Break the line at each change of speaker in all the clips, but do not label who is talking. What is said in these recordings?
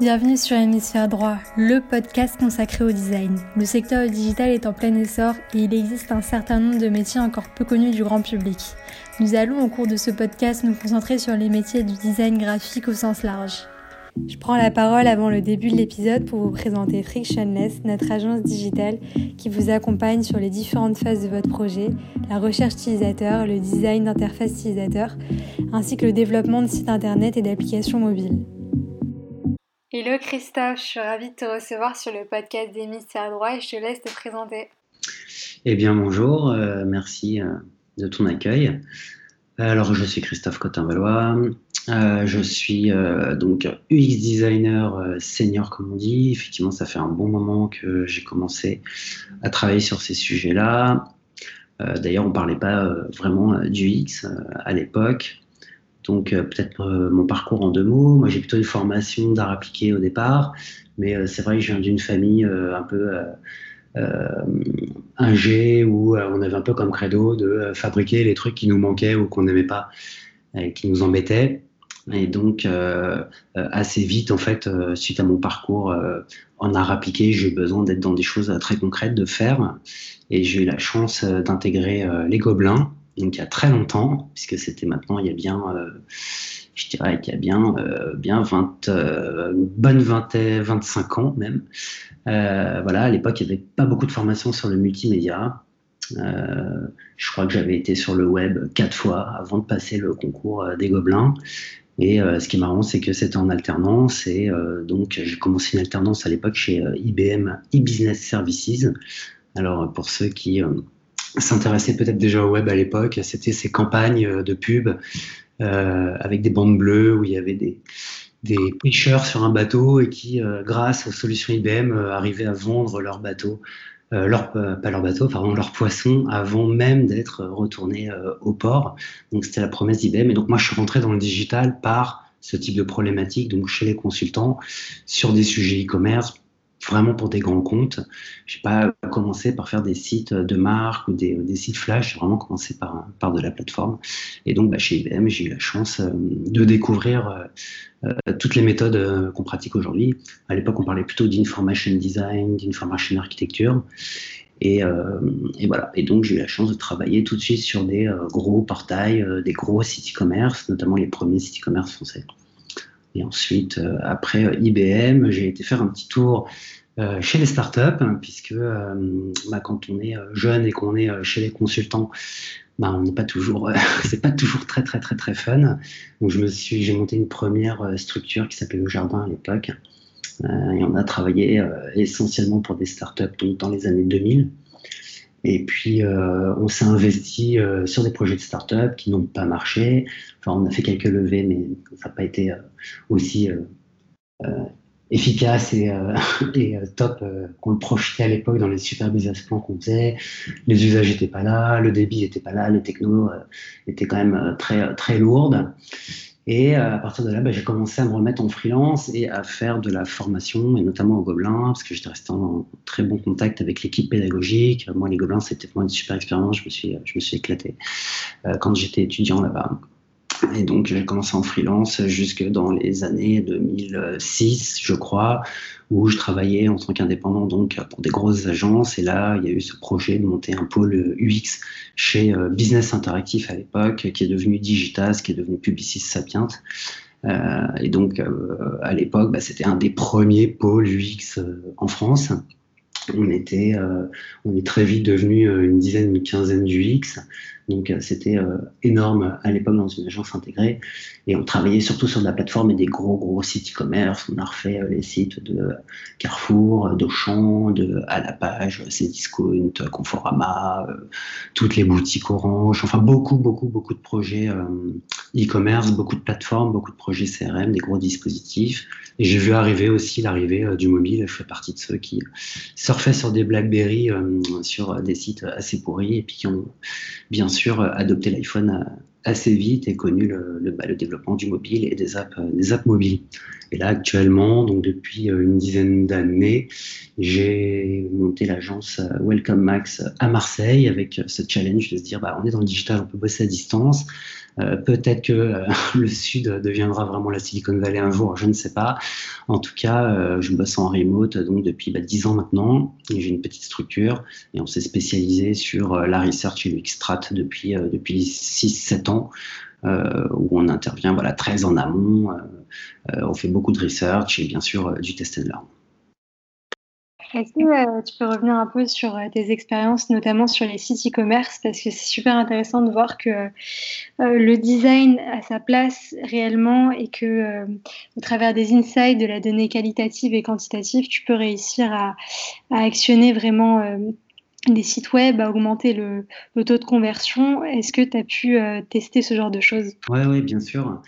Bienvenue sur Hémisphère Droit, le podcast consacré au design. Le secteur digital est en plein essor et il existe un certain nombre de métiers encore peu connus du grand public. Nous allons au cours de ce podcast nous concentrer sur les métiers du design graphique au sens large. Je prends la parole avant le début de l'épisode pour vous présenter Frictionless, notre agence digitale qui vous accompagne sur les différentes phases de votre projet, la recherche utilisateur, le design d'interface utilisateur, ainsi que le développement de sites internet et d'applications mobiles. Hello Christophe, je suis ravie de te recevoir sur le podcast d'Hémisphère Droit et je te laisse te présenter.
Eh bien bonjour, euh, merci euh, de ton accueil. Alors je suis Christophe Cotin-Valois, euh, je suis donc UX designer senior comme on dit. Effectivement, ça fait un bon moment que j'ai commencé à travailler sur ces sujets-là. D'ailleurs, on ne parlait pas vraiment du UX à l'époque. Donc euh, peut-être euh, mon parcours en deux mots. Moi j'ai plutôt une formation d'art appliqué au départ, mais euh, c'est vrai que je viens d'une famille un peu un G où on avait un peu comme credo de fabriquer les trucs qui nous manquaient ou qu'on n'aimait pas et qui nous embêtaient. Et donc, assez vite, en fait, suite à mon parcours en art appliqué, j'ai eu besoin d'être dans des choses très concrètes, de faire. Et j'ai eu la chance d'intégrer les Gobelins, donc il y a très longtemps, puisque c'était maintenant il y a bien, euh, je dirais qu'il y a bien, euh, bien 20, euh, une bonne 20, 25 ans même. voilà, à l'époque, il n'y avait pas beaucoup de formations sur le multimédia. je crois que j'avais été sur le web quatre fois avant de passer le concours des Gobelins. Et ce qui est marrant, c'est que c'était en alternance. Et donc, j'ai commencé une alternance à l'époque chez IBM e-Business Services. Alors, pour ceux qui s'intéressait peut-être déjà au web à l'époque. C'était ces campagnes euh, de pub euh, avec des bandes bleues où il y avait des, des pêcheurs sur un bateau et qui, euh, grâce aux solutions IBM, arrivaient à vendre leur bateau, leur, pas leur bateau, pardon, leur poisson avant même d'être retournés au port. Donc c'était la promesse d'IBM. Et donc moi je suis rentré dans le digital par ce type de problématique, donc chez les consultants, sur des sujets e-commerce, vraiment pour des grands comptes. Je n'ai pas commencé par faire des sites de marque ou des, sites flash, j'ai vraiment commencé par, par de la plateforme. Et donc, bah, chez IBM, j'ai eu la chance euh, de découvrir euh, euh, toutes les méthodes qu'on pratique aujourd'hui. À l'époque, on parlait plutôt d'information design, d'information architecture. Et, voilà. Et donc, j'ai eu la chance de travailler tout de suite sur des gros portails, des gros sites e-commerce, notamment les premiers sites e-commerce français. Et ensuite, euh, après euh, IBM, j'ai été faire un petit tour euh, chez les startups, hein, puisque bah, quand on est jeune et qu'on est chez les consultants, bah, on n'est pas toujours, c'est pas toujours très très très très fun. Donc je me suis, j'ai monté une première structure qui s'appelait Le Jardin à l'époque, et on a travaillé essentiellement pour des startups dans les années 2000. Et puis, euh, on s'est investi euh, sur des projets de start-up qui n'ont pas marché. Enfin, on a fait quelques levées, mais ça n'a pas été euh, aussi efficace et, top qu'on le projetait à l'époque dans les super business plans qu'on faisait. Les usages n'étaient pas là, le débit n'était pas là, les technos étaient quand même très, très lourdes. Et euh, à partir de là, bah, j'ai commencé à me remettre en freelance et à faire de la formation, et notamment au Gobelin, parce que j'étais resté en très bon contact avec l'équipe pédagogique. Moi, les Gobelins, c'était vraiment une super expérience. Je me suis, je me suis éclaté euh, quand j'étais étudiant là-bas. Et donc, j'ai commencé en freelance jusque dans les années 2006, je crois, où je travaillais en tant qu'indépendant donc pour des grosses agences. Et là, il y a eu ce projet de monter un pôle UX chez euh, Business Interactif à l'époque, qui est devenu Digitas, qui est devenu Publicis Sapient. Euh, et donc, euh, à l'époque, bah, c'était un des premiers pôles UX en France. On était, on est très vite devenu une dizaine, une quinzaine d'UX. Donc euh, c'était euh, énorme à l'époque dans une agence intégrée. Et on travaillait surtout sur de la plateforme et des gros gros sites e-commerce. On a refait euh, les sites de Carrefour, d'Auchan, de à Cdiscount, Conforama, toutes les boutiques Orange. Enfin beaucoup beaucoup beaucoup de projets e-commerce, beaucoup de plateformes, beaucoup de projets CRM, des gros dispositifs. Et j'ai vu arriver aussi l'arrivée du mobile. Je fais partie de ceux qui surfaient sur des BlackBerry, sur des sites assez pourris et puis qui ont bien sûr adopté l'iPhone assez vite et connu le, bah, développement du mobile et des apps, des apps mobiles. Et là, actuellement, donc depuis euh, une dizaine d'années, j'ai monté l'agence euh, Welcome Max à Marseille avec ce challenge de se dire, bah, on est dans le digital, on peut bosser à distance. Peut-être que le Sud deviendra vraiment la Silicon Valley un jour, je ne sais pas. En tout cas, je bosse en remote donc depuis bah, 10 ans maintenant. J'ai une petite structure et on s'est spécialisé sur la research et l'extrat depuis, depuis 6-7 ans. où on intervient voilà, très en amont. on fait beaucoup de research et bien sûr du test and learn.
Est-ce que euh, tu peux revenir un peu sur euh, tes expériences, notamment sur les sites e-commerce, parce que c'est super intéressant de voir que euh, le design a sa place réellement et que au travers des insights, de la donnée qualitative et quantitative, tu peux réussir à, actionner vraiment des sites web, à augmenter le, taux de conversion. Est-ce que tu as pu tester ce genre de choses?
Oui, oui, bien sûr.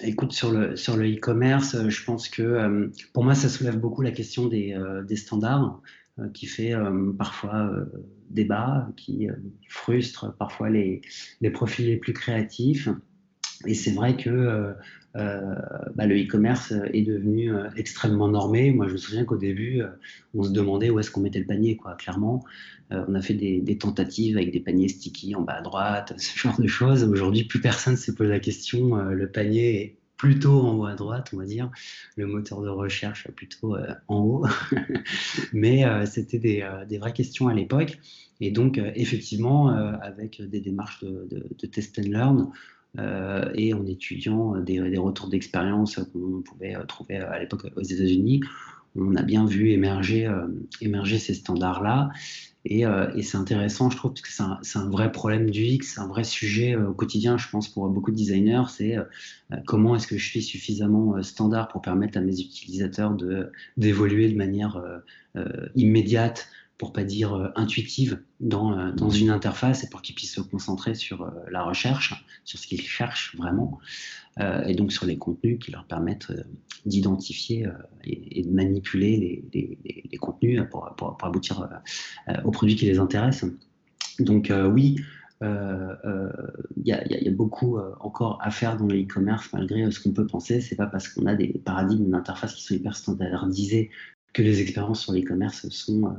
Écoute, sur le sur le e-commerce, euh, je pense que euh, pour moi, ça soulève beaucoup la question des, euh, des standards, qui fait parfois débat, qui frustre parfois les, les profils les plus créatifs. Et c'est vrai que bah, le e-commerce est devenu extrêmement normé. Moi, je me souviens qu'au début, on se demandait où est-ce qu'on mettait le panier, quoi. Clairement, on a fait des, tentatives avec des paniers sticky en bas à droite, ce genre de choses. Aujourd'hui, plus personne se pose la question. le panier est plutôt en haut à droite, on va dire, le moteur de recherche plutôt euh, en haut. Mais euh, c'était des, euh, vraies questions à l'époque. Et donc, effectivement, avec des démarches de, de, test and learn, et en étudiant des, des retours d'expérience qu'on pouvait trouver à l'époque aux États-Unis, on a bien vu émerger, émerger ces standards-là. Euh, et, c'est intéressant, je trouve, parce que c'est un, vrai problème du X, un vrai sujet euh, au quotidien, je pense, pour beaucoup de designers. C'est euh, comment est-ce que je suis suffisamment standard pour permettre à mes utilisateurs d'évoluer de, manière immédiate, pour pas dire intuitive, dans, dans, une interface et pour qu'ils puissent se concentrer sur la recherche, sur ce qu'ils cherchent vraiment. Euh, et donc sur les contenus qui leur permettent euh, d'identifier euh, et, de manipuler les, contenus pour, pour, aboutir aux produits qui les intéressent. Donc oui, il y, a beaucoup encore à faire dans le e-commerce malgré ce qu'on peut penser. C'est pas parce qu'on a des paradigmes d'interface qui sont hyper standardisés que les expériences sur l'e-commerce sont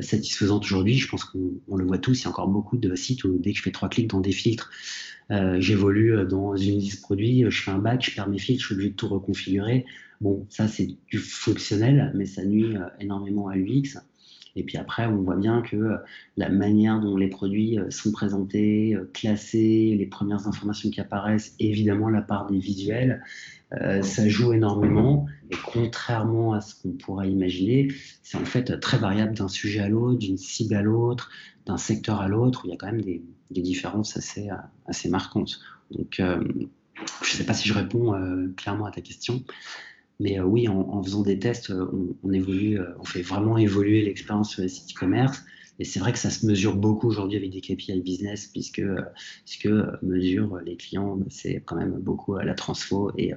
satisfaisantes aujourd'hui. Je pense qu'on le voit tous. Il y a encore beaucoup de sites où dès que je fais trois clics dans des filtres, euh, j'évolue euh, dans une liste produit, euh, je fais un bac, je perds mes fils, je suis obligé de tout reconfigurer. Bon, ça c'est du fonctionnel, mais ça nuit énormément à l'UX. Et puis après, on voit bien que la manière dont les produits sont présentés, classés, les premières informations qui apparaissent, évidemment la part des visuels, ça joue énormément. Et contrairement à ce qu'on pourrait imaginer, c'est en fait très variable d'un sujet à l'autre, d'une cible à l'autre, d'un secteur à l'autre, où il y a quand même des, différences assez, marquantes. Donc, euh, je ne sais pas si je réponds euh, clairement à ta question, mais euh, oui, en, faisant des tests, on, évolue, on fait vraiment évoluer l'expérience sur les sites e-commerce. Et c'est vrai que ça se mesure beaucoup aujourd'hui avec des KPI business, puisque ce que les clients, c'est quand même beaucoup la transfo et,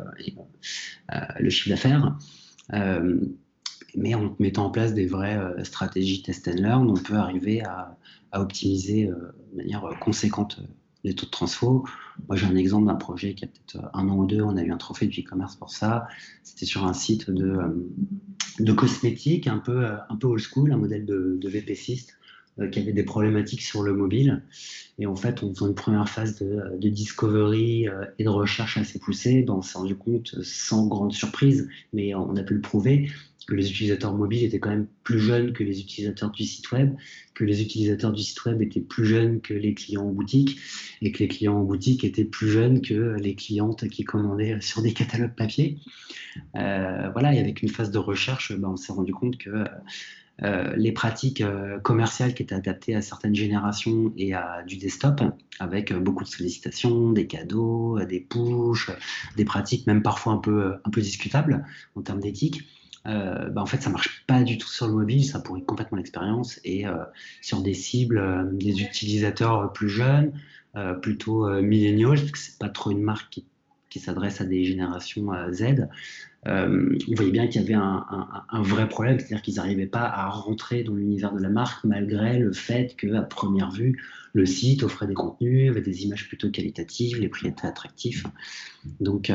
le chiffre d'affaires. mais en mettant en place des vraies stratégies test and learn, on peut arriver à, optimiser euh, de manière euh, conséquente euh, les taux de transfo. Moi, j'ai un exemple d'un projet qui a peut-être un an ou deux, on a eu un trophée de e-commerce pour ça. C'était sur un site de, de cosmétiques, un peu, un peu old school, un modèle de, de VPCiste qui avait des problématiques sur le mobile. Et en fait, en faisant une première phase de, de discovery et de recherche assez poussée, ben, on s'est rendu compte, sans grande surprise, mais on a pu le prouver, les utilisateurs mobiles étaient quand même plus jeunes que les utilisateurs du site web, que les utilisateurs du site web étaient plus jeunes que les clients en boutique, et que les clients en boutique étaient plus jeunes que les clientes qui commandaient sur des catalogues papier. Euh, voilà, et avec une phase de recherche, ben, on s'est rendu compte que euh, les pratiques euh, commerciales qui étaient adaptées à certaines générations et à du desktop, avec beaucoup de sollicitations, des cadeaux, des push, des pratiques même parfois un peu, un peu discutables en termes d'éthique, euh, bah, en fait, ça marche pas du tout sur le mobile, ça pourrit complètement l'expérience. Et euh, sur des cibles, euh, des utilisateurs plus jeunes, plutôt parce que c'est pas trop une marque qui, qui s'adresse à des générations Z, on voyait bien qu'il y avait un, un, vrai problème, c'est-à-dire qu'ils n'arrivaient pas à rentrer dans l'univers de la marque malgré le fait qu'à première vue, le site offrait des contenus, avait des images plutôt qualitatives, les prix étaient attractifs. Donc,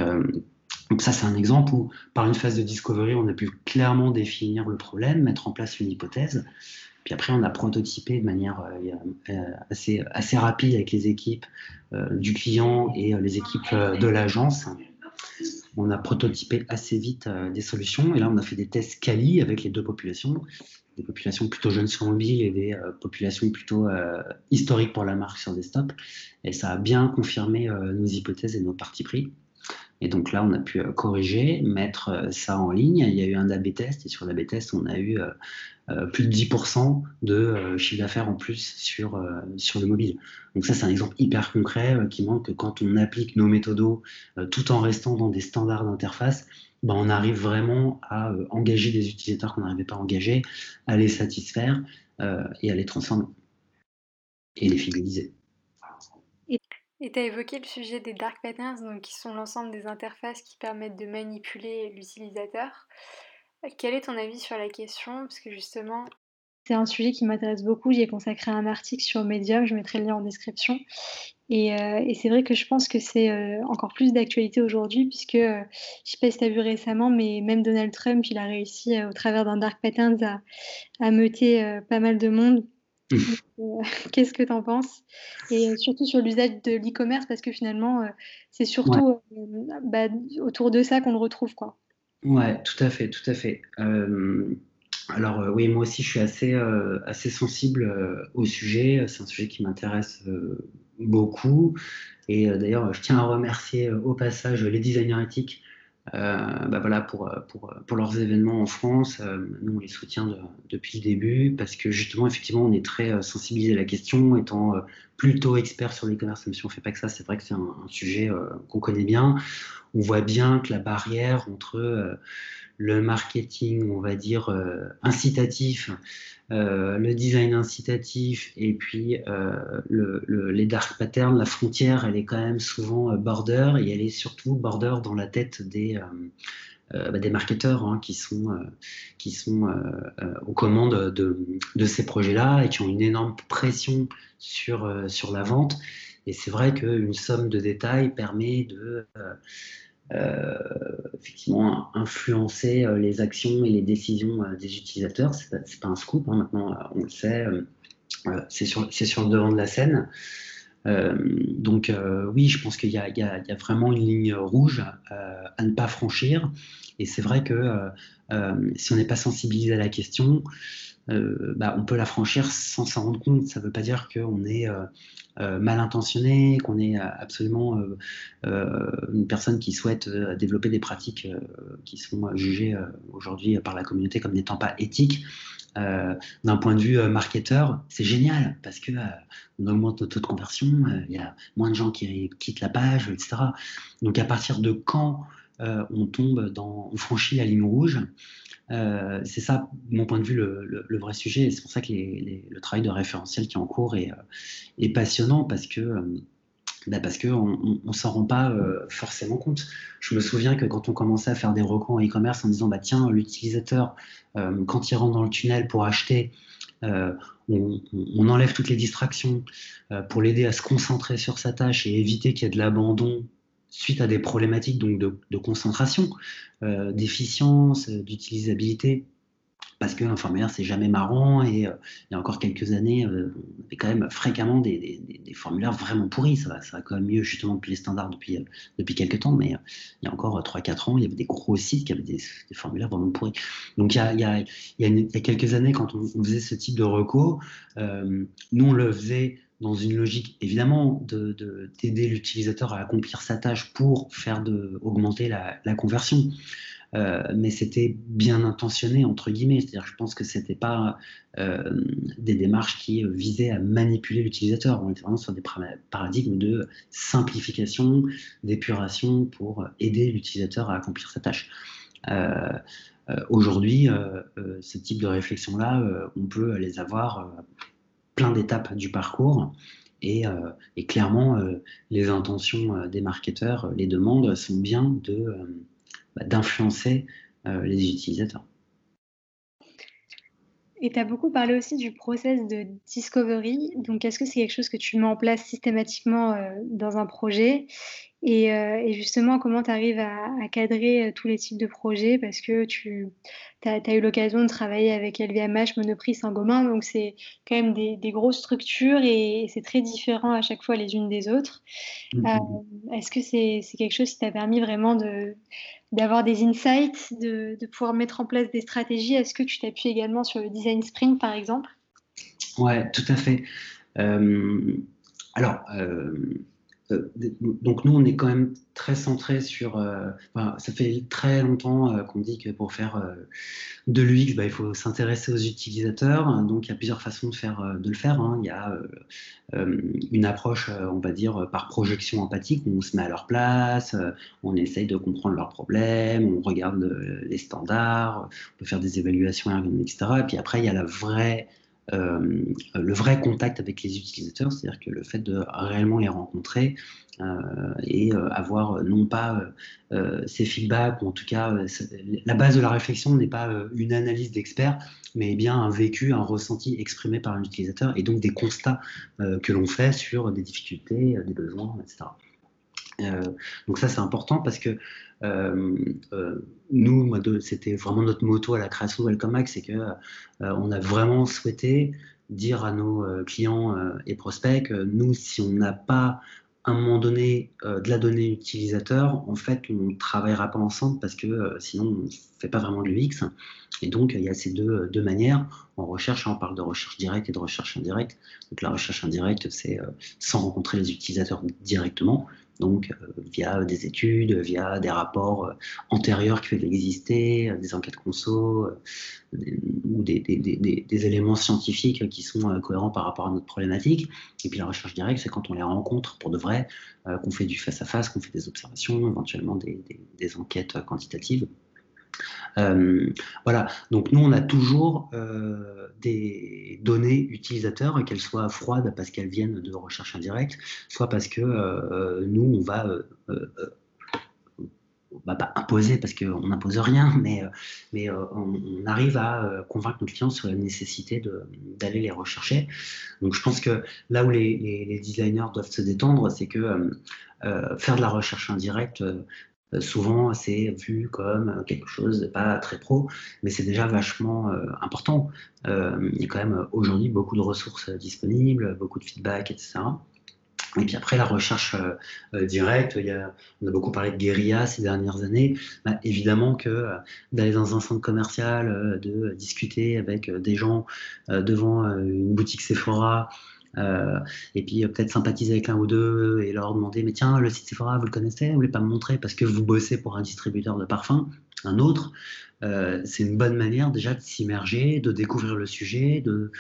donc ça, c'est un exemple où, par une phase de discovery, on a pu clairement définir le problème, mettre en place une hypothèse. Puis après, on a prototypé de manière assez, assez rapide avec les équipes du client et les équipes de l'agence on a prototypé assez vite des solutions et là on a fait des tests quali avec les deux populations des populations plutôt jeunes sur mobile et des euh, populations plutôt euh, historiques pour la marque sur desktop. Et ça a bien confirmé euh, nos hypothèses et nos partis pris. Et donc là, on a pu corriger, mettre ça en ligne. Il y a eu un AB test et sur l'AB test, on a eu plus de 10% de chiffre d'affaires en plus sur, sur le mobile. Donc ça, c'est un exemple hyper concret qui montre que quand on applique nos méthodos tout en restant dans des standards d'interface, ben, on arrive vraiment à euh, engager des utilisateurs qu'on n'arrivait pas à engager, à les satisfaire euh, et à les transformer et les fidéliser.
Et tu as évoqué le sujet des dark patterns, donc qui sont l'ensemble des interfaces qui permettent de manipuler l'utilisateur. Quel est ton avis sur la question? Parce que justement, c'est un sujet qui m'intéresse beaucoup. J'y ai consacré un article sur Medium, je mettrai le lien en description. Et, euh, c'est vrai que je pense que c'est euh, encore plus d'actualité aujourd'hui, puisque euh, je ne sais pas si tu as vu récemment, mais même Donald Trump, il a réussi au travers d'un Dark Patterns à, à meuter pas mal de monde. Mmh. Qu'est-ce que tu en penses? Et surtout sur l'usage de l'e-commerce, parce que finalement, c'est surtout bah, autour de ça qu'on le retrouve. Quoi.
Ouais, tout à fait, tout à fait. Alors euh, oui, moi aussi je suis assez, euh, assez sensible euh, au sujet. C'est un sujet qui m'intéresse beaucoup. Et d'ailleurs, je tiens à remercier au passage les designers éthiques bah voilà, pour, pour, pour, leurs événements en France. nous, on les soutient depuis le début parce que justement, effectivement, on est très sensibilisé à la question, étant plutôt expert sur l'e-commerce, même si on ne fait pas que ça, c'est vrai que c'est un, un, sujet qu'on connaît bien. On voit bien que la barrière entre le marketing, on va dire, euh, incitatif, euh, le design incitatif et puis euh, les dark patterns, la frontière, elle est quand même souvent border et elle est surtout border dans la tête des, bah, des marketeurs hein, qui sont, qui sont aux commandes de, ces projets-là et qui ont une énorme pression sur, sur la vente. Et c'est vrai qu'une somme de détails permet de euh, effectivement influencer euh, les actions et les décisions euh, des utilisateurs. C'est pas, pas un scoop, hein, maintenant on le sait, c'est sur, sur, le devant de la scène. donc oui, je pense qu'il y, y, y, a vraiment une ligne rouge à ne pas franchir. Et c'est vrai que si on n'est pas sensibilisé à la question, bah, on peut la franchir sans s'en rendre compte. Ça ne veut pas dire qu'on est euh, mal intentionné, qu'on est absolument euh, euh, une personne qui souhaite développer des pratiques qui sont jugées aujourd'hui par la communauté comme n'étant pas éthiques. d'un point de vue marketeur, c'est génial parce que on augmente notre taux de conversion, il y a moins de gens qui quittent la page, etc. Donc à partir de quand on tombe dans, on franchit la ligne rouge, euh, c'est ça, mon point de vue, le, vrai sujet. Et c'est pour ça que le travail de référentiel qui est en cours est, euh, passionnant parce que. Euh, bah, parce qu'on ne s'en rend pas forcément compte. Je me souviens que quand on commençait à faire des recours en e-commerce en disant bah, tiens, l'utilisateur, quand il rentre dans le tunnel pour acheter, on, enlève toutes les distractions pour l'aider à se concentrer sur sa tâche et éviter qu'il y ait de l'abandon suite à des problématiques donc de, concentration, euh, d'efficience, euh, d'utilisabilité, parce qu'un formulaire c'est jamais marrant et euh, il y a encore quelques années, on avait quand même fréquemment des, formulaires vraiment pourris. Ça va, ça va quand même mieux justement depuis les standards depuis, depuis quelques temps, mais il y a encore 3-4 ans, il y avait des gros sites qui avaient des, formulaires vraiment pourris. Donc il y a, il y a, il y a quelques années, quand on, faisait ce type de recours, nous on le faisait dans une logique évidemment d'aider de, d'aider l'utilisateur à accomplir sa tâche pour faire de, augmenter la, la conversion. Euh, mais c'était bien intentionné entre guillemets, c'est-à-dire je pense que c'était pas euh, des démarches qui visaient à manipuler l'utilisateur. On était vraiment sur des paradigmes de simplification, d'épuration pour aider l'utilisateur à accomplir sa tâche. Euh, aujourd'hui, ce type de réflexion-là, on peut les avoir plein d'étapes du parcours. Et, euh, clairement, euh, les intentions euh, des marketeurs, les demandes sont bien bah, d'influencer les utilisateurs.
Et tu as beaucoup parlé aussi du process de discovery. Donc, est-ce que c'est quelque chose que tu mets en place systématiquement dans un projet? Euh, et, justement, comment tu arrives à, cadrer euh, tous les types de projets? Parce que tu as, eu l'occasion de travailler avec LVMH, Monoprix, Saint-Gobain, donc c'est quand même des, grosses structures et, c'est très différent à chaque fois les unes des autres. Mmh, mmh, mmh. Euh, est-ce que c'est quelque chose qui t'a permis vraiment d'avoir des insights, de, de, pouvoir mettre en place des stratégies? Est-ce que tu t'appuies également sur le design sprint, par exemple?
Ouais, tout à fait. alors, donc nous, on est quand même très centré sur. Euh, ça fait très longtemps euh, qu'on dit que pour faire de l'UX, bah, il faut s'intéresser aux utilisateurs. Donc il y a plusieurs façons de faire, de le faire. Hein. Il y a une approche, on va dire, par projection empathique, où on se met à leur place, on essaye de comprendre leurs problèmes, on regarde les standards, on peut faire des évaluations etc. Et puis après, il y a la vraie euh, le vrai contact avec les utilisateurs, c'est-à-dire que le fait de réellement les rencontrer euh, et euh, avoir non pas ces feedbacks, ou en tout cas la base de la réflexion n'est pas une analyse d'expert, mais bien un vécu, un ressenti exprimé par l'utilisateur et donc des constats que l'on fait sur des difficultés, des besoins, etc. donc ça c'est important parce que nous, c'était vraiment notre moto à la création de Welcome c'est que euh, on a vraiment souhaité dire à nos clients et prospects nous, si on n'a pas à un moment donné de la donnée utilisateur, en fait, on ne travaillera pas ensemble parce que sinon, on ne fait pas vraiment de l'UX. Et donc, il y a ces deux, deux manières. En recherche, on parle de recherche directe et de recherche indirecte. Donc, la recherche indirecte, c'est sans rencontrer les utilisateurs directement donc euh, via des études, via des rapports euh, antérieurs qui peuvent exister, euh, des enquêtes conso, ou des, éléments scientifiques qui sont cohérents par rapport à notre problématique. Et puis la recherche directe, c'est quand on les rencontre pour de vrai, qu'on fait du face-à-face, qu'on fait des observations, éventuellement des, enquêtes quantitatives. Euh, voilà, donc nous on a toujours euh, des données utilisateurs, qu'elles soient froides parce qu'elles viennent de recherche indirecte, soit parce que euh, nous on va va pas imposer parce qu'on n'impose rien, mais, on, arrive à convaincre nos clients sur la nécessité d'aller les rechercher. Donc je pense que là où les, designers doivent se détendre, c'est que faire de la recherche indirecte, souvent, c'est vu comme quelque chose de pas très pro, mais c'est déjà vachement euh, important. Euh, il y a quand même aujourd'hui beaucoup de ressources disponibles, beaucoup de feedback, etc. Et puis après, la recherche directe, il y a, on a beaucoup parlé de guérilla ces dernières années. Bah, évidemment que d'aller dans un centre commercial, de discuter avec des gens devant une boutique Sephora, euh, et puis euh, peut-être sympathiser avec l'un ou deux et leur demander mais tiens le site Sephora vous le connaissez? Vous voulez pas me montrer parce que vous bossez pour un distributeur de parfums un autre. Euh, c'est une bonne manière déjà de s'immerger de découvrir le sujet de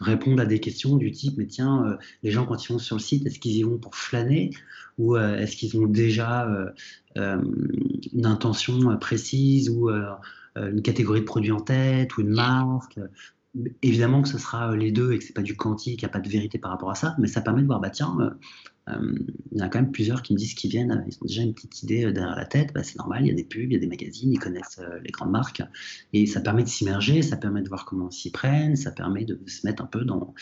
répondre à des questions du type mais tiens les gens quand ils vont sur le site est-ce qu'ils y vont pour flâner? Ou est-ce qu'ils ont déjà une intention précise ou une catégorie de produits en tête ou une marque? Évidemment que ce sera euh, les deux et que c'est pas du quantique, qu'il n'y a pas de vérité par rapport à ça, mais ça permet de voir, bah tiens, euh, euh, il y en a quand même plusieurs qui me disent qu'ils viennent, ils ont déjà une petite idée derrière la tête, bah, c'est normal, il y a des pubs, il y a des magazines, ils connaissent les grandes marques, et ça permet de s'immerger, ça permet de voir comment ils s'y prennent, ça permet de se mettre un peu dans,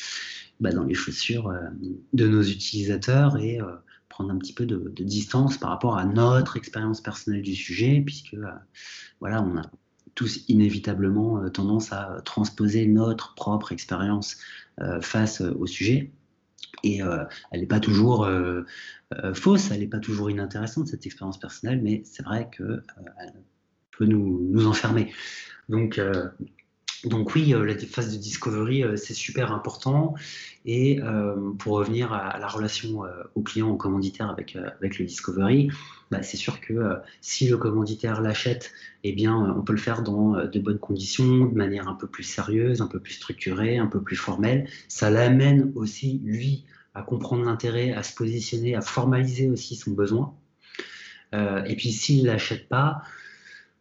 bah, dans les chaussures de nos utilisateurs et prendre un petit peu de, distance par rapport à notre expérience personnelle du sujet, puisque voilà, on a inévitablement euh, tendance à transposer notre propre expérience euh, face euh, au sujet. Et elle n'est pas toujours fausse, elle n'est pas toujours inintéressante, cette expérience personnelle, mais c'est vrai qu'elle peut nous, nous, enfermer. Donc, donc oui, la phase de discovery, c'est super important. Et pour revenir à, la relation au client, au commanditaire avec, avec le discovery, bah, c'est sûr que euh, si le commanditaire l'achète, eh bien, euh, on peut le faire dans euh, de bonnes conditions, de manière un peu plus sérieuse, un peu plus structurée, un peu plus formelle. Ça l'amène aussi, lui, à comprendre l'intérêt, à se positionner, à formaliser aussi son besoin. et puis, s'il ne l'achète pas,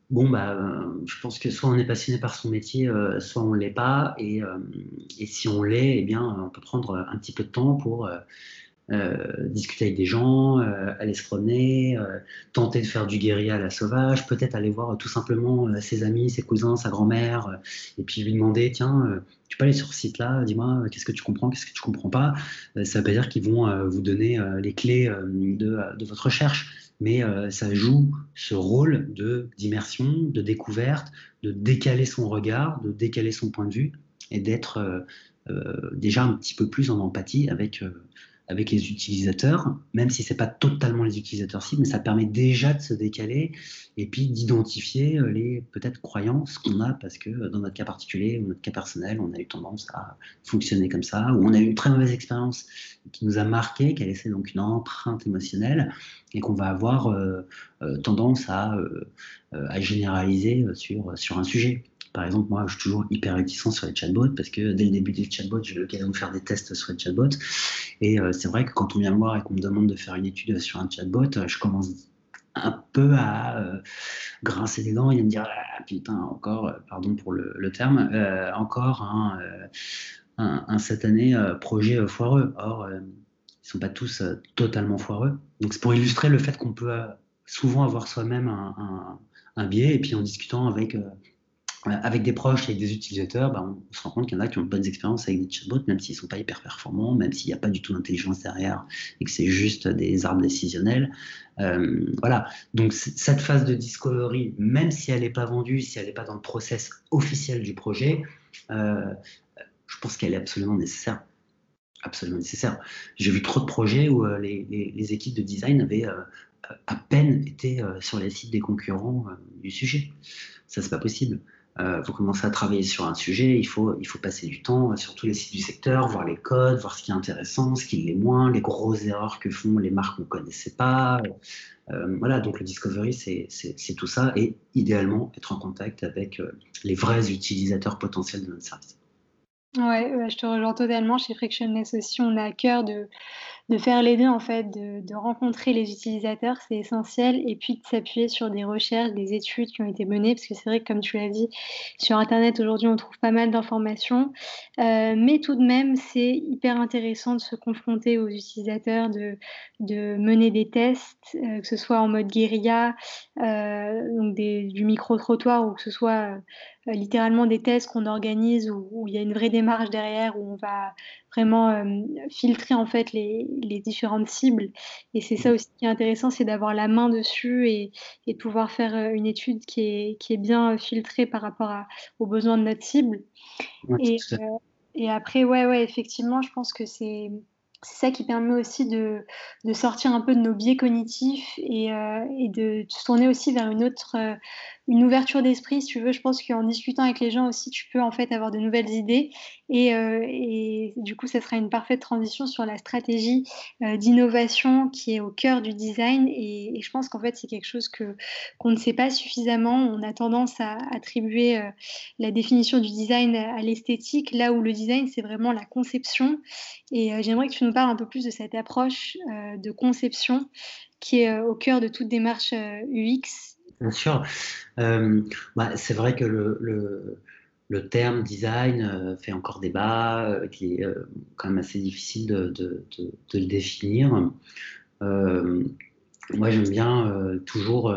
bon, bah, je pense que soit on est passionné par son métier, soit on ne l'est pas. Et, et, si on l'est, eh bien, on peut prendre un petit peu de temps pour discuter avec des gens, aller se promener, tenter de faire du guérilla à la sauvage, peut-être aller voir tout simplement ses amis, ses cousins, sa grand-mère, et puis lui demander, tiens, tu peux aller sur ce site-là, dis-moi, qu'est-ce que tu comprends, qu'est-ce que tu comprends pas? ça veut pas dire qu'ils vont vous donner les clés de, votre recherche, mais ça joue ce rôle de d'immersion, de découverte, de décaler son regard, de décaler son point de vue et d'être euh, déjà un petit peu plus en empathie avec, euh, avec les utilisateurs, même si ce n'est pas totalement les utilisateurs cibles, mais ça permet déjà de se décaler et puis d'identifier euh, les peut-être croyances qu'on a parce que dans notre cas particulier ou notre cas personnel, on a eu tendance à fonctionner comme ça, ou on a eu une très mauvaise expérience qui nous a marqué, qui a laissé donc une empreinte émotionnelle et qu'on va avoir tendance à, généraliser sur un sujet. Par exemple, moi, je suis toujours hyper réticent sur les chatbots parce que dès le début des chatbots, j'ai l'occasion de faire des tests sur les chatbots. Et euh, c'est vrai que quand on vient me voir et qu'on me demande de faire une étude sur un chatbot, euh, je commence un peu à euh, grincer les dents et à me dire ah, putain, encore, pardon pour le, terme, encore un, un, cette année projet foireux. Or, ils ne sont pas tous totalement foireux. Donc, c'est pour illustrer le fait qu'on peut souvent avoir soi-même un, un, biais et puis en discutant avec avec des proches, avec des utilisateurs, ben, on se rend compte qu'il y en a qui ont de bonnes expériences avec des chatbots, même s'ils ne sont pas hyper performants, même s'il n'y a pas du tout d'intelligence derrière et que c'est juste des arbres décisionnels. Euh, voilà. Donc, cette phase de discovery, même si elle n'est pas vendue, si elle n'est pas dans le process officiel du projet, euh, je pense qu'elle est absolument nécessaire. Absolument nécessaire. J'ai vu trop de projets où les, les, équipes de design avaient à peine été sur les sites des concurrents du sujet. Ça, c'est pas possible euh, faut commencer à travailler sur un sujet, il faut, il faut passer du temps sur tous les sites du secteur, voir les codes, voir ce qui est intéressant, ce qui l'est moins, les grosses erreurs que font les marques qu'on ne connaissait pas. Euh, voilà, donc le discovery, c'est tout ça, et idéalement être en contact avec euh, les vrais utilisateurs potentiels de notre service.
Ouais, je te rejoins totalement. Chez Frictionless aussi, on a à cœur de, de faire les deux, en fait, de, rencontrer les utilisateurs, c'est essentiel, et puis de s'appuyer sur des recherches, des études qui ont été menées, parce que c'est vrai que, comme tu l'as dit, sur Internet, aujourd'hui, on trouve pas mal d'informations, euh, mais tout de même, c'est hyper intéressant de se confronter aux utilisateurs, de, de mener des tests, euh, que ce soit en mode guérilla, euh, donc du micro-trottoir, ou que ce soit littéralement des tests qu'on organise où, il y a une vraie démarche derrière, où on va vraiment euh, filtrer en fait les, différentes cibles. Et c'est ça aussi qui est intéressant, c'est d'avoir la main dessus et, de pouvoir faire euh, une étude qui est, qui est bien filtrée par rapport aux besoins de notre cible. et, et, après, ouais, ouais, effectivement, je pense que c'est c'est ça qui permet aussi de, de, sortir un peu de nos biais cognitifs et, euh, et de se tourner aussi vers une autre, euh, une ouverture d'esprit, si tu veux. Je pense qu'en discutant avec les gens aussi, tu peux en fait avoir de nouvelles idées et, euh, du coup, ça sera une parfaite transition sur la stratégie euh, d'innovation qui est au cœur du design et, je pense qu'en fait, c'est quelque chose que qu'on ne sait pas suffisamment. On a tendance à attribuer euh, la définition du design à l'esthétique, là où le design, c'est vraiment la conception. Et j'aimerais que tu nous parles un peu plus de cette approche de conception qui est au cœur de toute démarche UX
Bien sûr. Euh, bah, c'est vrai que le, terme design euh, fait encore débat, euh, qui est quand même assez difficile de, le définir. moi, j'aime bien toujours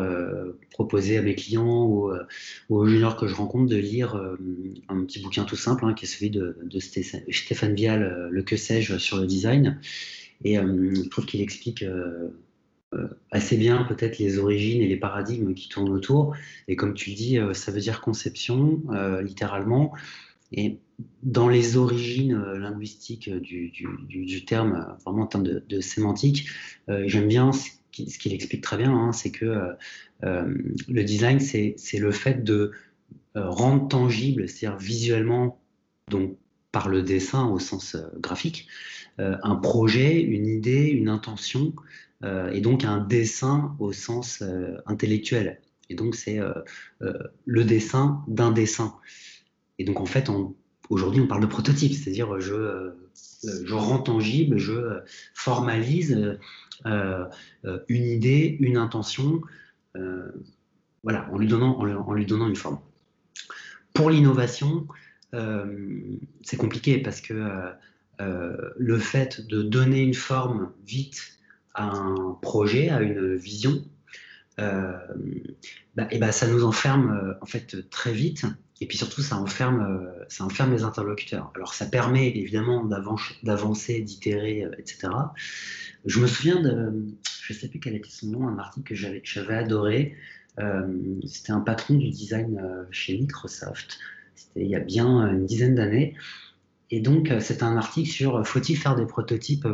proposer à mes clients ou, aux juniors que je rencontre de lire un petit bouquin tout simple, hein, qui est celui de, Stéphane Vial, Le que sais-je sur le design. Et je trouve qu'il explique euh, assez bien peut-être les origines et les paradigmes qui tournent autour. Et comme tu le dis, euh, ça veut dire conception, euh, littéralement. Et dans les origines linguistiques du, du, terme, vraiment en termes de, sémantique, j'aime bien ce qu'il explique très bien, hein, c'est que le design, c'est le fait de rendre tangible, c'est-à-dire visuellement, donc par le dessin au sens graphique, un projet, une idée, une intention euh, et donc un dessin au sens euh, intellectuel. Et donc c'est euh, le dessin d'un dessin. Et donc en fait, aujourd'hui, on parle de prototype, c'est-à-dire je, rends tangible, je formalise une idée, une intention, voilà, en, lui donnant une forme. Pour l'innovation, c'est compliqué parce que le fait de donner une forme vite un projet, à une vision, bah, et bah, ça nous enferme en fait très vite et puis surtout, ça enferme, euh, ça enferme les interlocuteurs. Alors ça permet évidemment d'avancer, d'itérer, euh, etc. Je me souviens de, je ne sais plus quel était son nom, un article que j'avais adoré. Euh, c'était un patron du design chez Microsoft. C'était il y a bien une dizaine d'années. Et donc, c'était un article sur faut-il faire des prototypes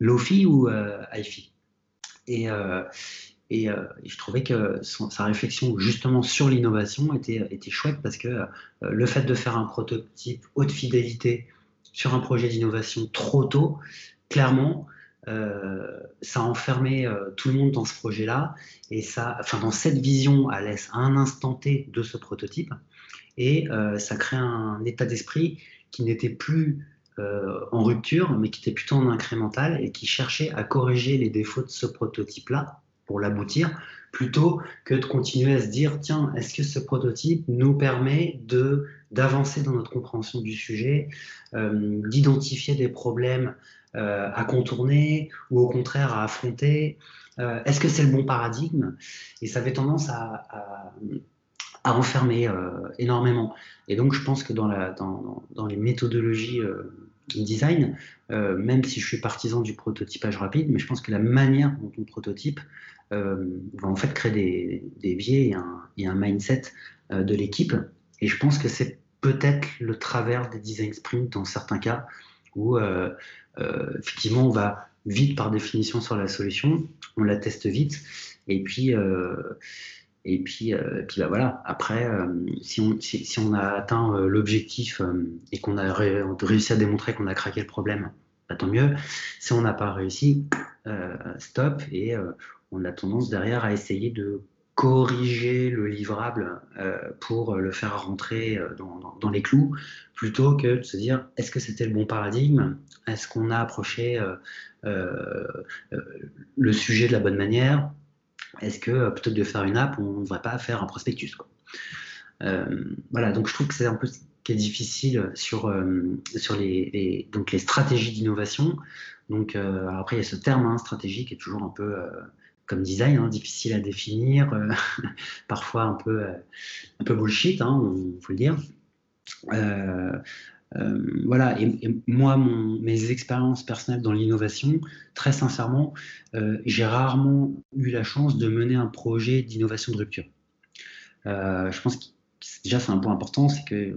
Lofi ou HiFi. Et, euh, et, je trouvais que sa réflexion justement sur l'innovation était, était chouette parce que euh, le fait de faire un prototype haute fidélité sur un projet d'innovation trop tôt, clairement, euh, ça a enfermé tout le monde dans ce projet-là. Et ça, enfin dans cette vision à laisse à un instant T de ce prototype. Et ça crée un état d'esprit qui n'était plus en rupture, mais qui était plutôt en incrémental et qui cherchait à corriger les défauts de ce prototype-là pour l'aboutir, plutôt que de continuer à se dire, tiens, est-ce que ce prototype nous permet de d'avancer dans notre compréhension du sujet, euh, d'identifier des problèmes euh, à contourner ou au contraire à affronter euh, Est-ce que c'est le bon paradigme? Et ça avait tendance à, à, enfermer énormément. Et donc, je pense que dans, la, dans, dans les méthodologies design, euh, même si je suis partisan du prototypage rapide, mais je pense que la manière dont on prototype euh, va en fait créer des, biais et un, mindset euh, de l'équipe. Et je pense que c'est peut-être le travers des design sprints dans certains cas où effectivement on va vite par définition sur la solution, on la teste vite, et puis et puis, euh, puis bah voilà, après, euh, si, on, si, on a atteint euh, l'objectif et qu'on a réussi à démontrer qu'on a craqué le problème, bah, tant mieux. Si on n'a pas réussi, stop. Et on a tendance derrière à essayer de corriger le livrable pour le faire rentrer dans, dans, les clous, plutôt que de se dire est-ce que c'était le bon paradigme? Est-ce qu'on a approché le sujet de la bonne manière? Est-ce que euh, plutôt que de faire une app, on ne devrait pas faire un prospectus euh, Voilà, donc je trouve que c'est un peu ce qui est difficile sur, euh, sur les, donc les stratégies d'innovation. Donc après, il y a ce terme hein, stratégie qui est toujours un peu comme design, hein, difficile à définir, parfois un peu, un peu bullshit, il hein, faut le dire. Voilà, et, moi, mes expériences personnelles dans l'innovation, très sincèrement, euh, j'ai rarement eu la chance de mener un projet d'innovation de rupture. Euh, je pense que déjà, c'est un point important, c'est que,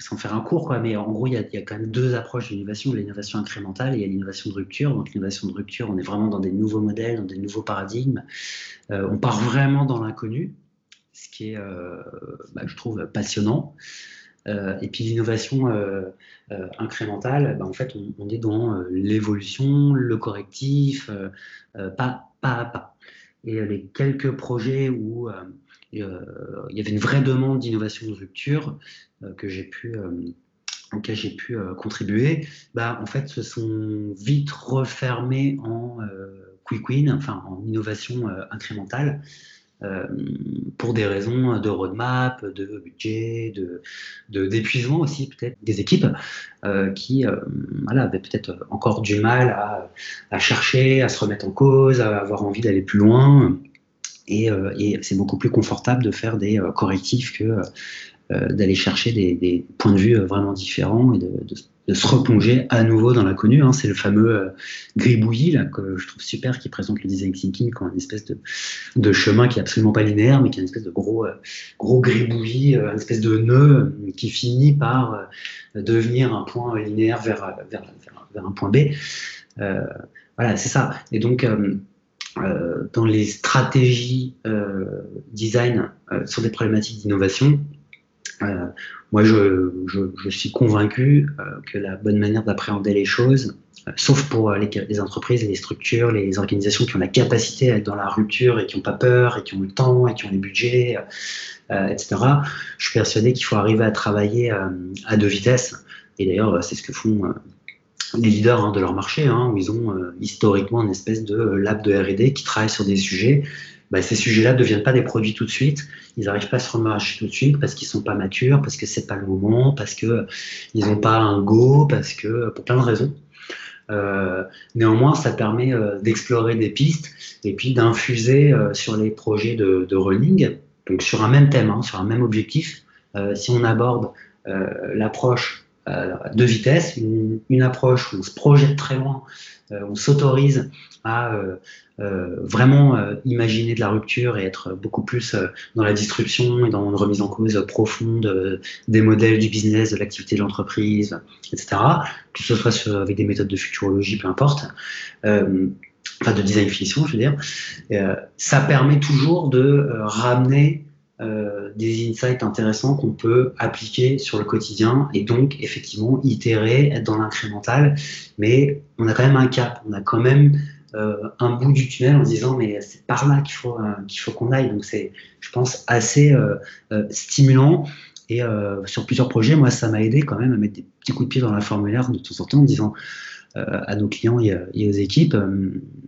sans faire un cours, mais en gros, il y, a, quand même deux approches d'innovation, l'innovation incrémentale et l'innovation de rupture. Donc, l'innovation de rupture, on est vraiment dans des nouveaux modèles, dans des nouveaux paradigmes. on part vraiment dans l'inconnu, ce qui est, bah, je trouve, passionnant. Euh, et puis l'innovation euh, euh, incrémentale, bah, en fait, on, est dans l'évolution, le correctif, pas, pas à pas. Et les quelques projets où il y avait une vraie demande d'innovation de rupture que j'ai pu auquel j'ai pu contribuer, bah, en fait, se sont vite refermés en quick win, enfin en innovation incrémentale. Euh, pour des raisons de roadmap, de budget, de, d'épuisement aussi peut-être des équipes euh, qui euh, voilà, avaient peut-être encore du mal à, à, chercher, à se remettre en cause, à avoir envie d'aller plus loin. Et, et c'est beaucoup plus confortable de faire des correctifs que d'aller chercher des, des, points de vue vraiment différents et de, de de se replonger à nouveau dans l'inconnu. Hein. C'est le fameux euh, gribouillis que je trouve super qui présente le design thinking comme une espèce de, chemin qui est absolument pas linéaire, mais qui est une espèce de gros, euh, gros gribouillis, euh, une espèce de nœud qui finit par devenir un point linéaire vers, vers, vers, un point B. voilà, c'est ça. Et donc, dans les stratégies design sur des problématiques d'innovation, euh, moi, je, suis convaincu euh, que la bonne manière d'appréhender les choses, euh, sauf pour les, les, entreprises, les structures, les organisations qui ont la capacité à être dans la rupture et qui n'ont pas peur et qui ont le temps et qui ont les budgets, etc. Je suis persuadé qu'il faut arriver à travailler à deux vitesses. Et d'ailleurs, c'est ce que font les leaders hein, de leur marché, hein, où ils ont historiquement une espèce de lab de R&D qui travaille sur des sujets bah, ces sujets-là ne deviennent pas des produits tout de suite. Ils n'arrivent pas sur le marché tout de suite parce qu'ils sont pas matures, parce que c'est pas le moment, parce que ils n'ont pas un go, parce que pour plein de raisons. Euh, néanmoins, ça permet euh, d'explorer des pistes et puis d'infuser euh, sur les projets de, de, running, donc sur un même thème, hein, sur un même objectif. si on aborde l'approche de vitesse, une, une, approche où on se projette très loin, on s'autorise à euh, vraiment euh, imaginer de la rupture et être beaucoup plus euh, dans la disruption et dans une remise en cause profonde des modèles du business, de l'activité de l'entreprise, etc. Que ce soit avec des méthodes de futurologie, peu importe enfin de design finition, je veux dire, ça permet toujours de ramener des insights intéressants qu'on peut appliquer sur le quotidien et donc effectivement itérer, être dans l'incrémental, mais on a quand même un cap, on a quand même euh, un bout du tunnel en se disant mais c'est par là qu'il faut euh, qu'il faut qu'on aille. Donc c'est, je pense, assez euh, stimulant. Et sur plusieurs projets, moi, ça m'a aidé quand même à mettre des petits coups de pied dans la formulaire de temps en temps en disant à nos clients et, aux équipes,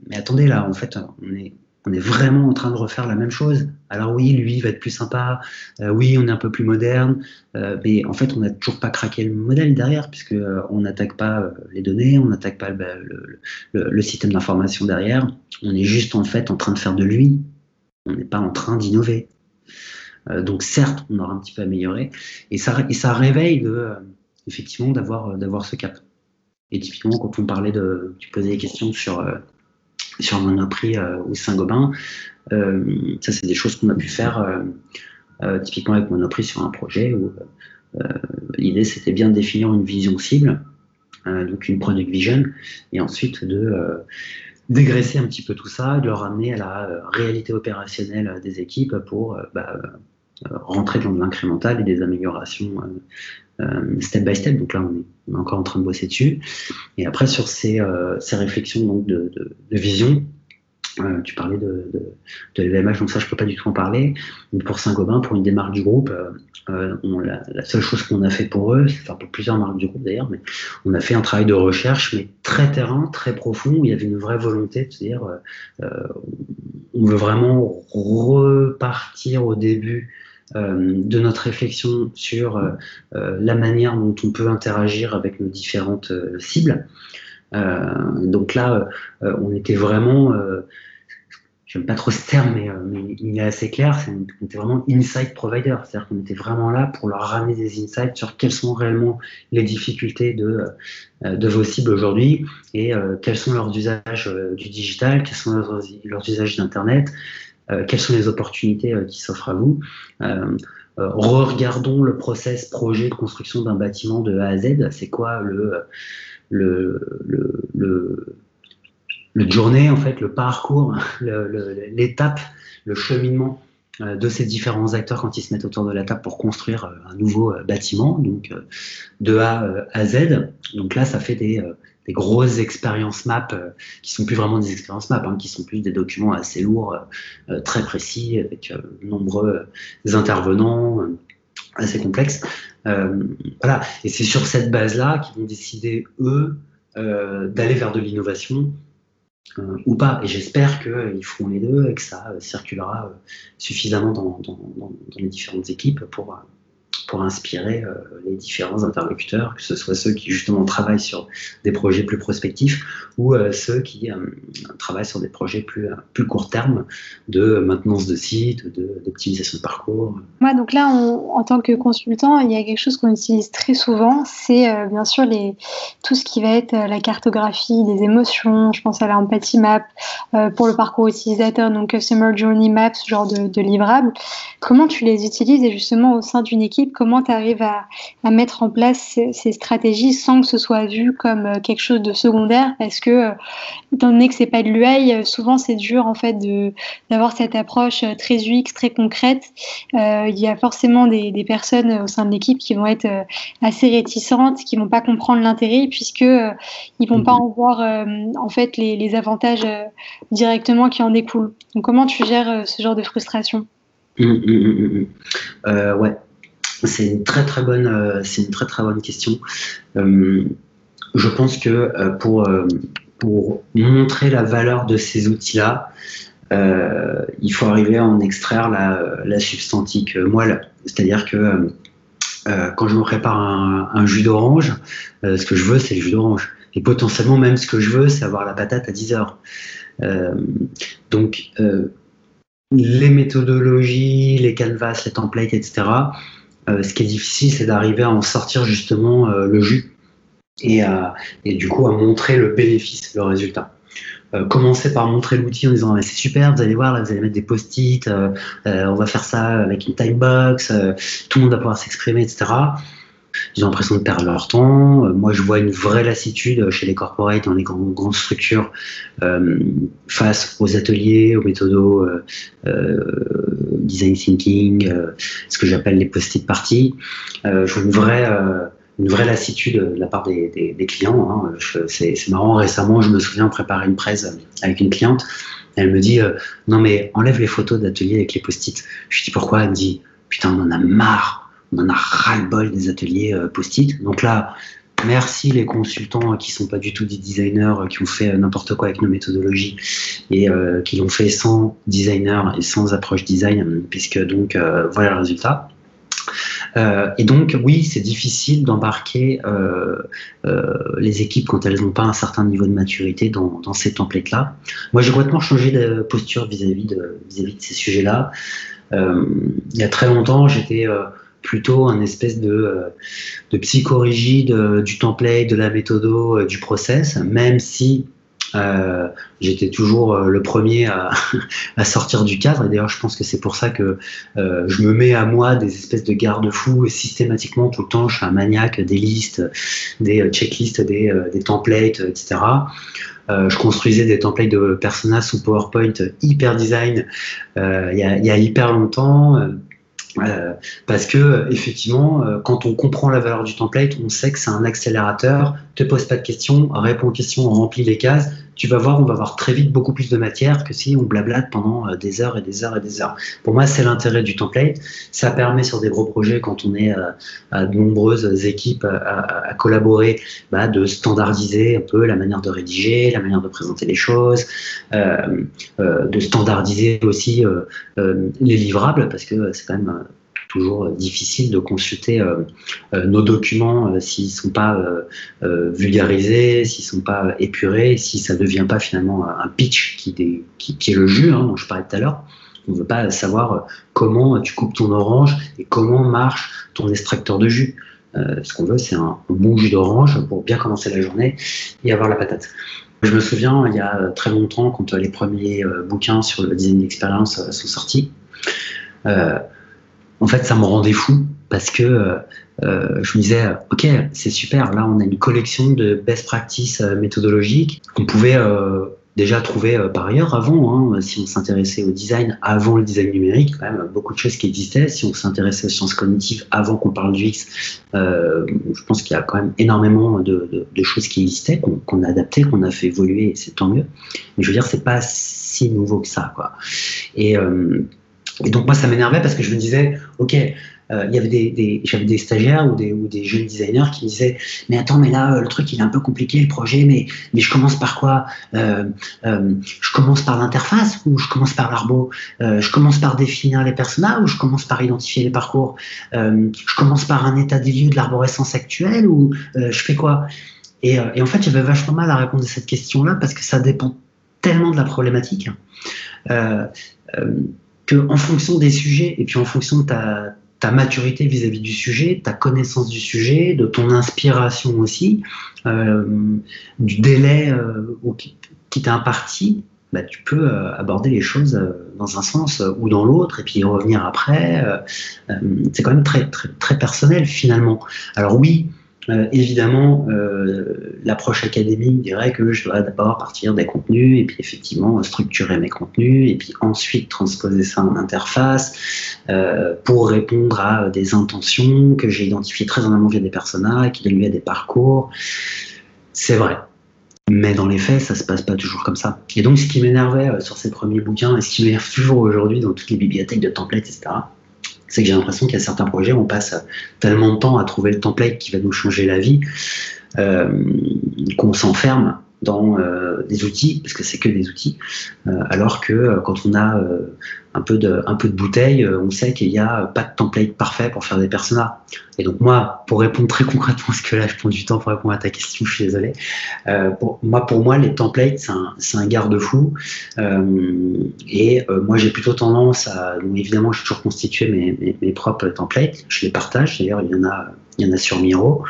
mais attendez là, en fait, on est on est vraiment en train de refaire la même chose. Alors oui, lui va être plus sympa, euh, oui, on est un peu plus moderne, euh, mais en fait, on n'a toujours pas craqué le modèle derrière, puisque euh, on n'attaque pas les données, on n'attaque pas bah, le, système d'information derrière. On est juste en fait en train de faire de lui. On n'est pas en train d'innover. donc certes, on aura un petit peu amélioré, et ça, réveille effectivement d'avoir d'avoir ce cap. Et typiquement, quand on parlait de, tu posais des questions sur sur Monoprix euh, ou Saint-Gobain. Euh, ça, c'est des choses qu'on a pu faire euh, typiquement avec Monoprix sur un projet où l'idée c'était bien de définir une vision cible, donc une product vision, et ensuite de dégraisser un petit peu tout ça, de le ramener à la réalité opérationnelle des équipes pour bah, rentrer dans de l'incrémental et des améliorations step by step. Donc là, on est, encore en train de bosser dessus. Et après, sur ces, euh, réflexions donc, de, vision, euh, tu parlais de, de, donc ça je peux pas du tout en parler. Mais pour Saint-Gobain, pour une des marques du groupe, la, seule chose qu'on a fait pour eux, enfin pour plusieurs marques du groupe d'ailleurs, mais on a fait un travail de recherche, mais très terrain, très profond, où il y avait une vraie volonté de se dire, on veut vraiment repartir au début euh, de notre réflexion sur euh, euh, la manière dont on peut interagir avec nos différentes cibles. donc là, on était vraiment j'aime pas trop ce terme, mais, il est assez clair, on était vraiment insight provider, c'est-à-dire qu'on était vraiment là pour leur ramener des insights sur quelles sont réellement les difficultés de, de vos cibles aujourd'hui et quels sont leurs usages du digital, quels sont leurs, leurs usages d'Internet, euh, quelles sont les opportunités euh, qui s'offrent à vous. Euh, regardons le process projet de construction d'un bâtiment de A à Z. C'est quoi le, le, le, le, journée, en fait, le parcours, l'étape, le, cheminement de ces différents acteurs quand ils se mettent autour de la table pour construire un nouveau bâtiment, donc de A à Z. Donc là, ça fait des, grosses expériences map euh, qui sont plus vraiment des expériences map, hein, qui sont plus des documents assez lourds, euh, euh, très précis, avec nombreux intervenants, assez complexes. voilà. Et c'est sur cette base-là qu'ils vont décider, eux, d'aller vers de l'innovation ou pas. Et j'espère qu'ils feront les deux et que ça circulera suffisamment dans, dans, les différentes équipes pour, pour inspirer euh, les différents interlocuteurs, que ce soit ceux qui justement travaillent sur des projets plus prospectifs ou euh, ceux qui euh, travaillent sur des projets plus, plus court terme de maintenance de site, d'optimisation de, parcours.
Moi, donc là, en tant que consultant, il y a quelque chose qu'on utilise très souvent, c'est bien sûr les, tout ce qui va être la cartographie des émotions, je pense à la map pour le parcours utilisateur, donc Customer Journey Map, ce genre de, de livrables. Comment tu les utilises et justement au sein d'une équipe comment tu arrives à, mettre en place ces, stratégies sans que ce soit vu comme euh, quelque chose de secondaire? Parce que, euh, étant donné que c'est pas de l'UI, euh, souvent c'est dur en fait d'avoir cette approche très UX, très concrète. il y a forcément des, personnes au sein de l'équipe qui vont être assez réticentes, qui vont pas comprendre l'intérêt puisque ils vont pas mhm. en voir en fait les, avantages directement qui en découlent. Donc comment tu gères ce genre de frustration?
Mmh, mmh, mmh, ouais, c'est une très très bonne, euh, c'est une très très bonne question. Euh, je pense que euh, pour montrer la valeur de ces outils-là, il faut arriver à en extraire la, la substantique moelle. C'est-à-dire que quand je me prépare un, jus d'orange, ce que je veux, c'est le jus d'orange. Et potentiellement, même ce que je veux, c'est avoir la patate à 10 heures. donc, les méthodologies, les canvas, les templates, etc. Euh, ce qui est difficile, c'est d'arriver à en sortir justement euh, le jus et, du coup à montrer le bénéfice, le résultat. Euh, commencer par montrer l'outil en disant c'est super, vous allez voir, là vous allez mettre des post-it, on va faire ça avec une time box, tout le monde va pouvoir s'exprimer, etc ils ont l'impression de perdre leur temps. Euh, moi, je vois une vraie lassitude chez les corporates, dans les grandes, structures, euh, face aux ateliers, aux méthodos euh, design thinking, ce que j'appelle les post-it parties. je vois une vraie une vraie lassitude de la part des, clients. Hein. C'est marrant, récemment, je me souviens préparer une presse avec une cliente. Elle me dit Non, mais enlève les photos d'ateliers avec les post-it. Je lui dis Pourquoi? Elle me dit Putain, on en a marre on en a ras-le-bol des ateliers euh, post-it. Donc là, merci les consultants qui sont pas du tout des designers, euh, qui ont fait euh, n'importe quoi avec nos méthodologies et qui l'ont fait sans designer et sans approche design, puisque donc voilà le résultat. et donc, oui, c'est difficile d'embarquer les équipes quand elles n'ont pas un certain niveau de maturité dans, ces templates-là. Moi, j'ai complètement changé de posture vis-à-vis de, vis -vis de ces sujets-là. il y a très longtemps, j'étais plutôt un espèce de, euh, de euh, du template, de la méthodo, euh, du process, même si j'étais toujours le premier à, sortir du cadre. Et d'ailleurs, je pense que c'est pour ça que je me mets à moi des espèces de garde-fous systématiquement tout le temps. Je suis un maniaque des listes, des checklists, des, des templates, etc. je construisais des templates de personas sous PowerPoint hyper design il y, a, hyper longtemps. Euh, parce que effectivement, euh, quand on comprend la valeur du template, on sait que c'est un accélérateur. Te pose pas de questions, réponds aux questions, remplis les cases tu vas voir, on va avoir très vite beaucoup plus de matière que si on blablate pendant euh, des heures et des heures et des heures. Pour moi, c'est l'intérêt du template. Ça permet sur des gros projets, quand on est euh, à de nombreuses équipes à, collaborer, bah, de standardiser un peu la manière de rédiger, la manière de présenter les choses, euh, de standardiser aussi les livrables, parce que c'est quand même toujours euh, difficile de consulter euh, euh, nos documents s'ils ne sont pas vulgarisés, s'ils ne sont pas épurés, si ça ne devient pas finalement un pitch qui, est le jus hein, dont je parlais tout à l'heure. On ne veut pas savoir comment tu coupes ton orange et comment marche ton extracteur de jus. ce qu'on veut, c'est un bon jus d'orange pour bien commencer la journée et avoir la patate. Je me souviens, il y a très longtemps, quand les premiers bouquins sur le design d'expérience sont sortis, en fait, ça me rendait fou parce que euh, euh, je me disais, ok, c'est super, là on a une collection de best practices euh, méthodologiques qu'on pouvait déjà trouver par ailleurs avant, hein, si on s'intéressait au design avant le design numérique, quand même beaucoup de choses qui existaient. Si on s'intéressait aux sciences cognitives avant qu'on parle du X, je pense qu'il y a quand même énormément de, choses qui existaient, qu'on a adaptées, qu'on a fait évoluer, c'est tant mieux. Mais je veux dire, c'est pas si nouveau que ça, quoi. Et et donc moi, ça m'énervait parce que je me disais, ok, euh, y avait des, j'avais des stagiaires ou des, jeunes designers qui me disaient, mais attends, mais là, euh, le truc, il est un peu compliqué, le projet, mais, je commence par quoi? Euh, Je commence par l'interface ou je commence par l'arbo? Je commence par définir les personnages ou je commence par identifier les parcours? Je commence par un état des lieux de l'arborescence actuelle ou je fais quoi? Et, et, en fait, j'avais vachement mal à répondre à cette question-là parce que ça dépend tellement de la problématique. Euh, en fonction des sujets et puis en fonction de ta, maturité vis-à-vis du sujet, ta connaissance du sujet, de ton inspiration aussi, euh, du délai euh, qui t'est imparti, bah, tu peux euh, aborder les choses dans un sens ou dans l'autre et puis y revenir après. c'est quand même très, très, très personnel finalement. Alors oui, euh, évidemment, euh, l'approche académique dirait que je dois d'abord partir des contenus et puis effectivement structurer mes contenus et puis ensuite transposer ça en interface euh, pour répondre à des intentions que j'ai identifiées très en amont via des personnages, qui donnent lieu à des parcours. C'est vrai. Mais dans les faits, ça se passe pas toujours comme ça. Et donc, ce qui m'énervait sur ces premiers bouquins et ce qui m'énerve toujours aujourd'hui dans toutes les bibliothèques de templates, etc., c'est que j'ai l'impression qu'il y a certains projets, on passe tellement de temps à trouver le template qui va nous changer la vie, euh, qu'on s'enferme dans euh, des outils, parce que c'est que des outils, euh, alors que quand on a un, peu de, un bouteille, on sait qu'il n'y a pas de template parfait pour faire des personas. Et donc moi, pour répondre très concrètement, parce que là je prends du temps pour répondre à ta question, je suis désolé, pour, moi, pour moi, les templates, c'est un, un garde-fou. et moi, j'ai plutôt tendance à, évidemment, je suis toujours constitué mes, mes, propres templates, je les partage, d'ailleurs, il y en a il y en a sur Miro.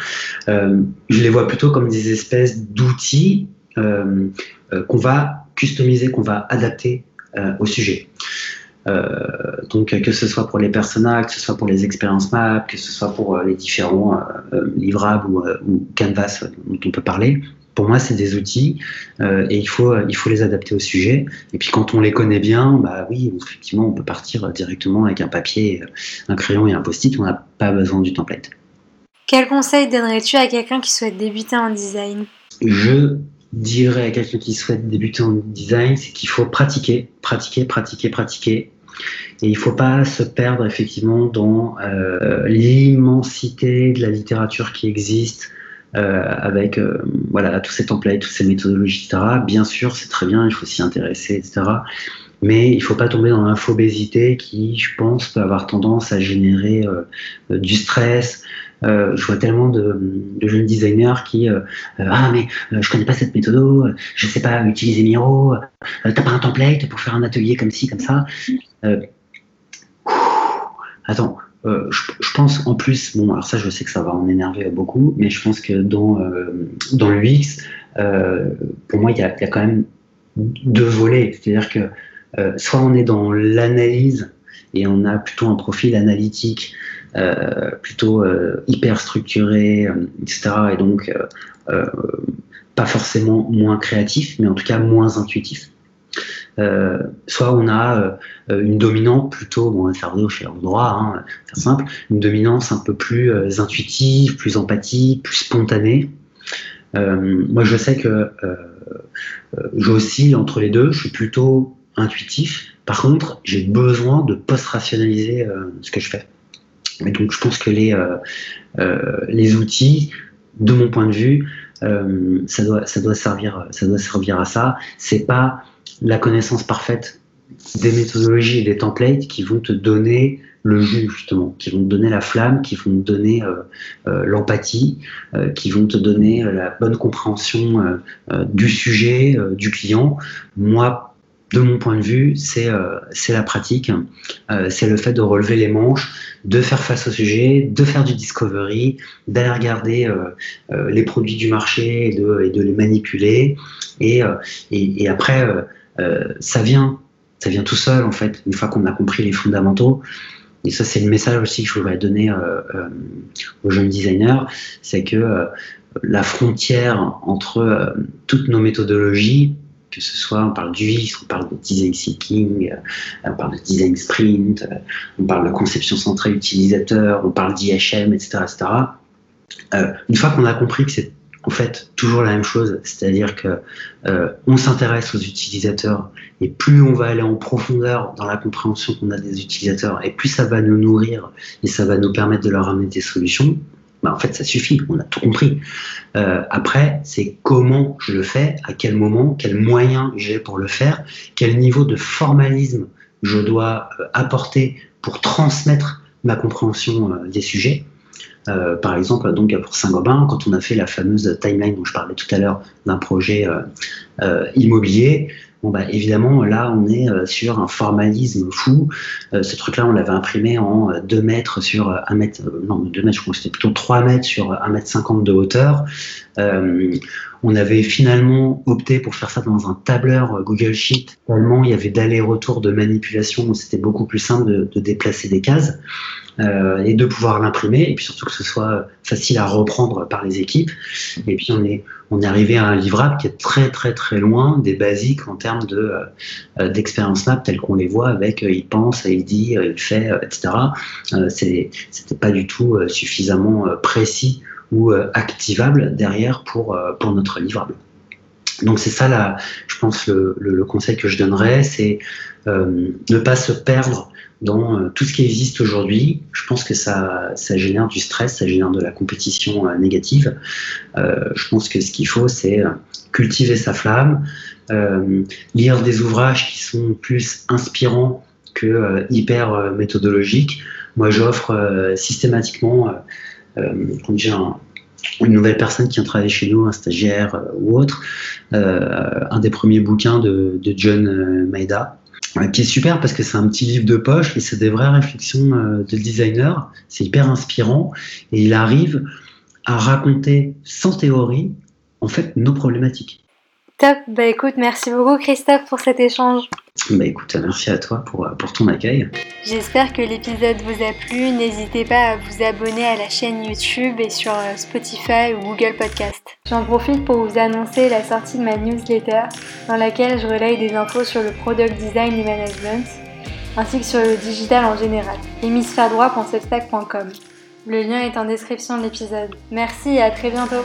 je les vois plutôt comme des espèces d'outils euh, euh, qu'on va customiser, qu'on va adapter euh, au sujet. Donc que ce soit pour les personnages, que ce soit pour les expériences maps, que ce soit pour les différents livrables ou, canvas dont on peut parler, pour moi, c'est des outils et il faut, il faut les adapter au sujet. Et puis quand on les connaît bien, bah oui, effectivement, on peut partir directement avec un papier, un crayon et un post-it. On n'a pas besoin du template.
Quel conseil donnerais-tu à quelqu'un qui souhaite débuter en design?
Je dirais à quelqu'un qui souhaite débuter en design, c'est qu'il faut pratiquer, pratiquer, pratiquer, pratiquer. Et il ne faut pas se perdre effectivement dans euh, l'immensité de la littérature qui existe, euh, avec euh, voilà tous ces templates, toutes ces méthodologies, etc. Bien sûr, c'est très bien, il faut s'y intéresser, etc. Mais il ne faut pas tomber dans l'infobésité qui, je pense, peut avoir tendance à générer du stress, euh, je vois tellement de, jeunes designers qui euh, euh, ah mais je connais pas cette méthode, je sais pas utiliser Miro, t'as pas un template pour faire un atelier comme ci comme ça? attends, je, pense en plus, bon alors ça je sais que ça va en énerver beaucoup, mais je pense que dans dans l'UX, pour moi il y a, quand même deux volets, c'est-à-dire que soit on est dans l'analyse et on a plutôt un profil analytique euh, plutôt euh, hyper structuré, euh, etc. Et donc pas forcément moins créatif, mais en tout cas moins intuitif. soit on a une dominante plutôt, bon, on va faire au droit, hein, faire simple, une dominance un peu plus intuitive, plus empathique, plus spontanée. moi, je sais que j'oscille entre les deux. Je suis plutôt intuitif. Par contre, j'ai besoin de post-rationaliser ce que je fais. Et donc, je pense que les, euh, euh, les outils, de mon point de vue, euh, ça, doit, ça, doit servir, ça doit servir à ça. C'est pas la connaissance parfaite des méthodologies et des templates qui vont te donner le jus justement, qui vont te donner la flamme, qui vont te donner l'empathie, qui vont te donner la bonne compréhension du sujet, du client. Moi, de mon point de vue, c'est euh, la pratique, euh, c'est le fait de relever les manches, de faire face au sujet, de faire du discovery, d'aller regarder euh, euh les produits du marché et de, les manipuler. Et, et, et après, ça vient, ça vient tout seul en fait, une fois qu'on a compris les fondamentaux. Et ça, c'est le message aussi que je voudrais donner aux jeunes designers, c'est que la frontière entre toutes nos méthodologies que ce soit, on parle d'UX, on parle de design thinking, euh, on parle de design sprint, euh, on parle de conception centrée utilisateur, on parle d'IHM, etc. etc. Euh, une fois qu'on a compris que c'est en fait toujours la même chose, c'est-à-dire que on s'intéresse aux utilisateurs et plus on va aller en profondeur dans la compréhension qu'on a des utilisateurs et plus ça va nous nourrir et ça va nous permettre de leur amener des solutions, bah, en fait, ça suffit, on a tout compris. Euh, après, c'est comment je le fais, à quel moment, quels moyens j'ai pour le faire, quel niveau de formalisme je dois euh, apporter pour transmettre ma compréhension euh, des sujets. Par exemple, donc pour Saint-Gobain, quand on a fait la fameuse timeline dont je parlais tout à l'heure d'un projet immobilier, Bon, bah, évidemment, là, on est euh, sur un formalisme fou. Euh, ce truc-là, on l'avait imprimé en 2 euh, mètres sur 1 mètre, non, 2 mètres, je crois que c'était plutôt 3 mètres sur 1 mètre 50 de hauteur. On avait finalement opté pour faire ça dans un tableur Google Sheet. Tellement il y avait d'aller-retour de manipulation, c'était beaucoup plus simple de, déplacer des cases. Euh, et de pouvoir l'imprimer, et puis surtout que ce soit facile à reprendre par les équipes. Et puis on est, on est arrivé à un livrable qui est très très très loin des basiques en termes de euh, d'expérience map telles qu'on les voit avec euh, il pense, il dit, il fait, etc. C'était pas du tout suffisamment précis ou activable derrière pour, pour notre livrable. Donc c'est ça, là, je pense, le, le, conseil que je donnerais, c'est ne pas se perdre dans euh, tout ce qui existe aujourd'hui. Je pense que ça, ça génère du stress, ça génère de la compétition euh, négative. Euh, je pense que ce qu'il faut, c'est cultiver sa flamme, lire des ouvrages qui sont plus inspirants que hyper méthodologiques. Moi, j'offre systématiquement, quand j'ai une nouvelle personne qui vient travailler chez nous, un stagiaire ou autre, un des premiers bouquins de, John Maeda, qui est super parce que c'est un petit livre de poche et c'est des vraies réflexions euh, de designer. C'est hyper inspirant et il arrive à raconter sans théorie en fait nos problématiques.
Top, bah écoute, merci beaucoup Christophe pour cet échange.
Bah écoute, merci à toi pour, pour ton accueil.
J'espère que l'épisode vous a plu. N'hésitez pas à vous abonner à la chaîne YouTube et sur euh, Spotify ou Google Podcast. J'en profite pour vous annoncer la sortie de ma newsletter dans laquelle je relaye des infos sur le product design et management ainsi que sur le digital en général. hémisphère droit.substack.com. Le lien est en description de l'épisode. Merci et à très bientôt.